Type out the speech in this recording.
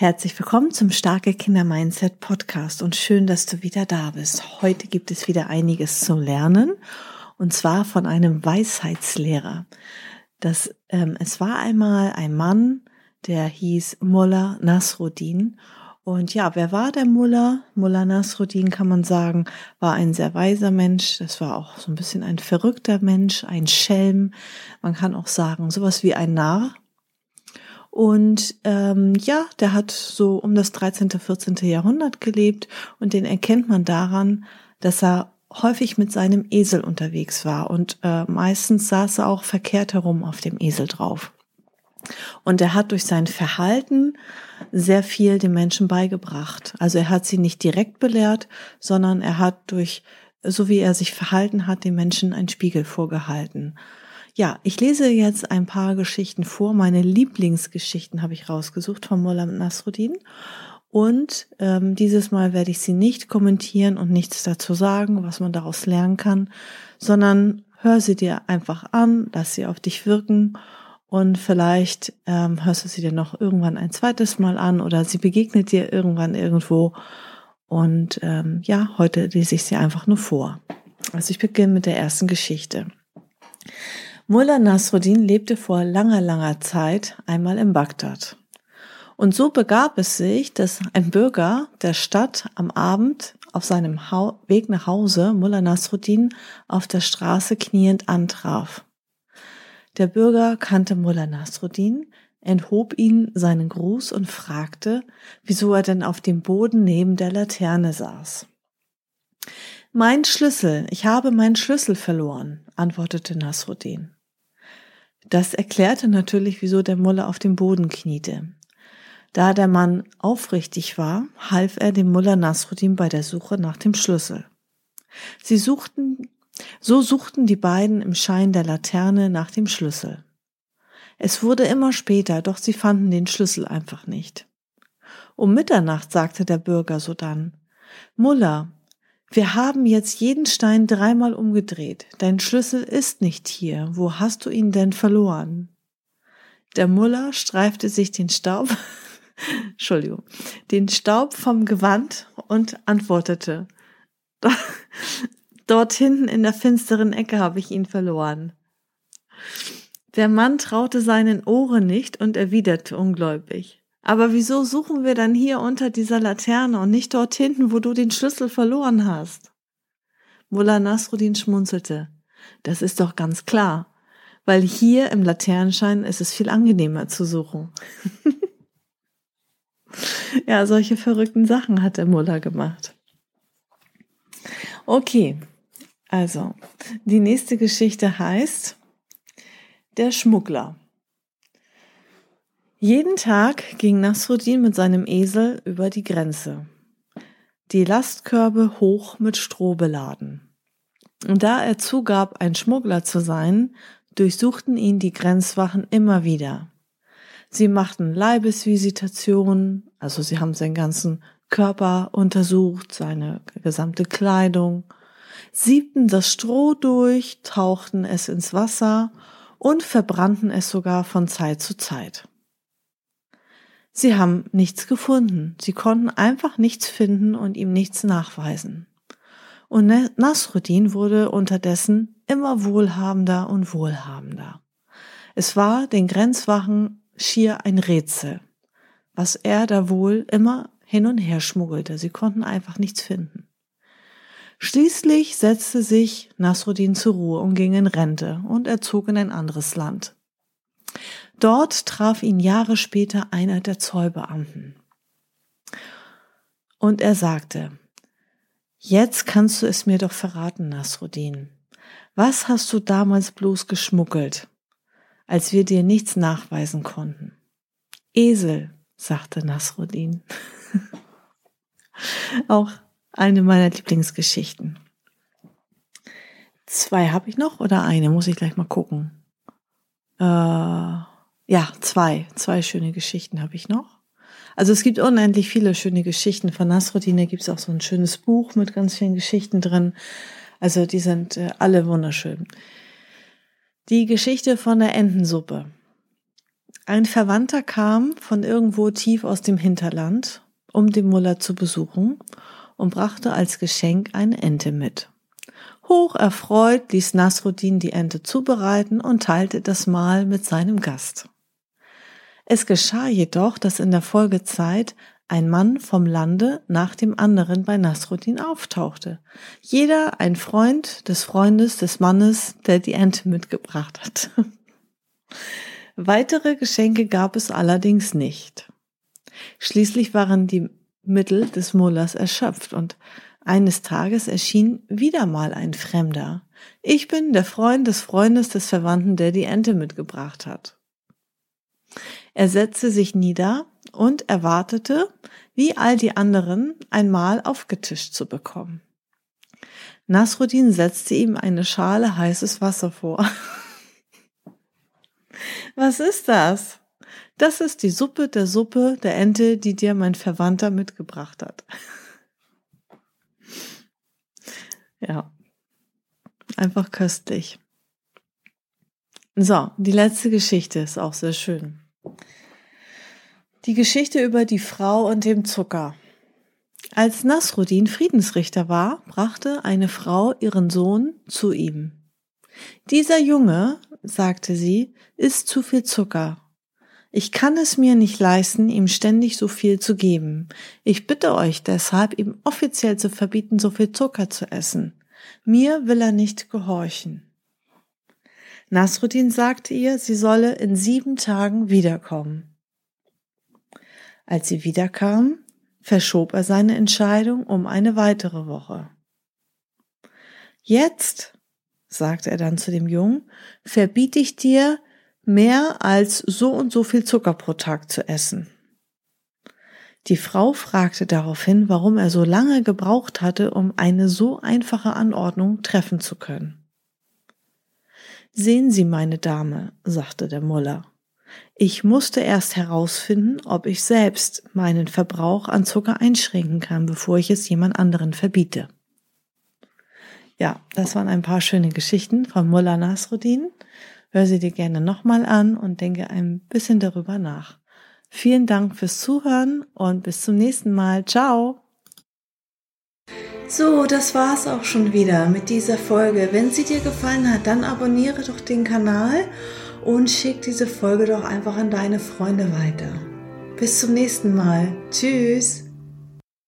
Herzlich willkommen zum Starke Kinder Mindset Podcast und schön, dass du wieder da bist. Heute gibt es wieder einiges zu lernen und zwar von einem Weisheitslehrer. Das, ähm, es war einmal ein Mann, der hieß Mullah Nasruddin. Und ja, wer war der Mullah? Mullah Nasruddin kann man sagen, war ein sehr weiser Mensch. Das war auch so ein bisschen ein verrückter Mensch, ein Schelm. Man kann auch sagen, sowas wie ein Narr. Und ähm, ja, der hat so um das 13., 14. Jahrhundert gelebt und den erkennt man daran, dass er häufig mit seinem Esel unterwegs war und äh, meistens saß er auch verkehrt herum auf dem Esel drauf. Und er hat durch sein Verhalten sehr viel den Menschen beigebracht. Also er hat sie nicht direkt belehrt, sondern er hat durch, so wie er sich verhalten hat, den Menschen einen Spiegel vorgehalten. Ja, ich lese jetzt ein paar Geschichten vor. Meine Lieblingsgeschichten habe ich rausgesucht von Mullah Nasruddin. Und ähm, dieses Mal werde ich sie nicht kommentieren und nichts dazu sagen, was man daraus lernen kann, sondern hör sie dir einfach an, lass sie auf dich wirken und vielleicht ähm, hörst du sie dir noch irgendwann ein zweites Mal an oder sie begegnet dir irgendwann irgendwo. Und ähm, ja, heute lese ich sie einfach nur vor. Also ich beginne mit der ersten Geschichte. Mullah Nasruddin lebte vor langer, langer Zeit einmal in Bagdad. Und so begab es sich, dass ein Bürger der Stadt am Abend auf seinem Weg nach Hause Mullah Nasruddin auf der Straße kniend antraf. Der Bürger kannte Mullah Nasruddin, enthob ihn seinen Gruß und fragte, wieso er denn auf dem Boden neben der Laterne saß. Mein Schlüssel, ich habe meinen Schlüssel verloren, antwortete Nasruddin. Das erklärte natürlich, wieso der Mulle auf dem Boden kniete. Da der Mann aufrichtig war, half er dem Mullah Nasruddin bei der Suche nach dem Schlüssel. Sie suchten, so suchten die beiden im Schein der Laterne nach dem Schlüssel. Es wurde immer später, doch sie fanden den Schlüssel einfach nicht. Um Mitternacht sagte der Bürger sodann, Mullah, wir haben jetzt jeden Stein dreimal umgedreht. Dein Schlüssel ist nicht hier. Wo hast du ihn denn verloren? Der Muller streifte sich den Staub, Entschuldigung, den Staub vom Gewand und antwortete, dort hinten in der finsteren Ecke habe ich ihn verloren. Der Mann traute seinen Ohren nicht und erwiderte ungläubig, aber wieso suchen wir dann hier unter dieser Laterne und nicht dort hinten, wo du den Schlüssel verloren hast? Mullah Nasruddin schmunzelte. Das ist doch ganz klar, weil hier im Laternenschein ist es viel angenehmer zu suchen. ja, solche verrückten Sachen hat der Mullah gemacht. Okay, also die nächste Geschichte heißt Der Schmuggler. Jeden Tag ging Nasruddin mit seinem Esel über die Grenze. Die Lastkörbe hoch mit Stroh beladen. Und da er zugab, ein Schmuggler zu sein, durchsuchten ihn die Grenzwachen immer wieder. Sie machten Leibesvisitationen, also sie haben seinen ganzen Körper untersucht, seine gesamte Kleidung, siebten das Stroh durch, tauchten es ins Wasser und verbrannten es sogar von Zeit zu Zeit. Sie haben nichts gefunden. Sie konnten einfach nichts finden und ihm nichts nachweisen. Und Nasruddin wurde unterdessen immer wohlhabender und wohlhabender. Es war den Grenzwachen schier ein Rätsel, was er da wohl immer hin und her schmuggelte. Sie konnten einfach nichts finden. Schließlich setzte sich Nasruddin zur Ruhe und ging in Rente und er zog in ein anderes Land. Dort traf ihn Jahre später einer der Zollbeamten. Und er sagte, Jetzt kannst du es mir doch verraten, Nasruddin. Was hast du damals bloß geschmuggelt, als wir dir nichts nachweisen konnten? Esel, sagte Nasruddin. Auch eine meiner Lieblingsgeschichten. Zwei habe ich noch oder eine? Muss ich gleich mal gucken. Äh, ja, zwei. Zwei schöne Geschichten habe ich noch. Also es gibt unendlich viele schöne Geschichten. Von Nasruddin gibt es auch so ein schönes Buch mit ganz vielen Geschichten drin. Also die sind äh, alle wunderschön. Die Geschichte von der Entensuppe. Ein Verwandter kam von irgendwo tief aus dem Hinterland, um den Muller zu besuchen und brachte als Geschenk eine Ente mit. Hoch erfreut ließ Nasruddin die Ente zubereiten und teilte das Mahl mit seinem Gast. Es geschah jedoch, dass in der Folgezeit ein Mann vom Lande nach dem anderen bei Nasruddin auftauchte. Jeder ein Freund des Freundes des Mannes, der die Ente mitgebracht hat. Weitere Geschenke gab es allerdings nicht. Schließlich waren die Mittel des Mullers erschöpft und eines Tages erschien wieder mal ein Fremder. Ich bin der Freund des Freundes des Verwandten, der die Ente mitgebracht hat. Er setzte sich nieder und erwartete, wie all die anderen, einmal aufgetischt zu bekommen. Nasruddin setzte ihm eine Schale heißes Wasser vor. Was ist das? Das ist die Suppe der Suppe der Ente, die dir mein Verwandter mitgebracht hat. Ja, einfach köstlich. So, die letzte Geschichte ist auch sehr schön. Die Geschichte über die Frau und dem Zucker. Als Nasruddin Friedensrichter war, brachte eine Frau ihren Sohn zu ihm. Dieser Junge, sagte sie, isst zu viel Zucker. Ich kann es mir nicht leisten, ihm ständig so viel zu geben. Ich bitte euch deshalb, ihm offiziell zu verbieten, so viel Zucker zu essen. Mir will er nicht gehorchen. Nasruddin sagte ihr, sie solle in sieben Tagen wiederkommen. Als sie wiederkam, verschob er seine Entscheidung um eine weitere Woche. Jetzt, sagte er dann zu dem Jungen, verbiete ich dir, mehr als so und so viel Zucker pro Tag zu essen. Die Frau fragte daraufhin, warum er so lange gebraucht hatte, um eine so einfache Anordnung treffen zu können. Sehen Sie, meine Dame, sagte der Muller, ich musste erst herausfinden, ob ich selbst meinen Verbrauch an Zucker einschränken kann, bevor ich es jemand anderen verbiete. Ja, das waren ein paar schöne Geschichten von Mullah Nasruddin. Hör sie dir gerne nochmal an und denke ein bisschen darüber nach. Vielen Dank fürs Zuhören und bis zum nächsten Mal. Ciao! So, das war's auch schon wieder mit dieser Folge. Wenn sie dir gefallen hat, dann abonniere doch den Kanal und schick diese Folge doch einfach an deine Freunde weiter. Bis zum nächsten Mal. Tschüss!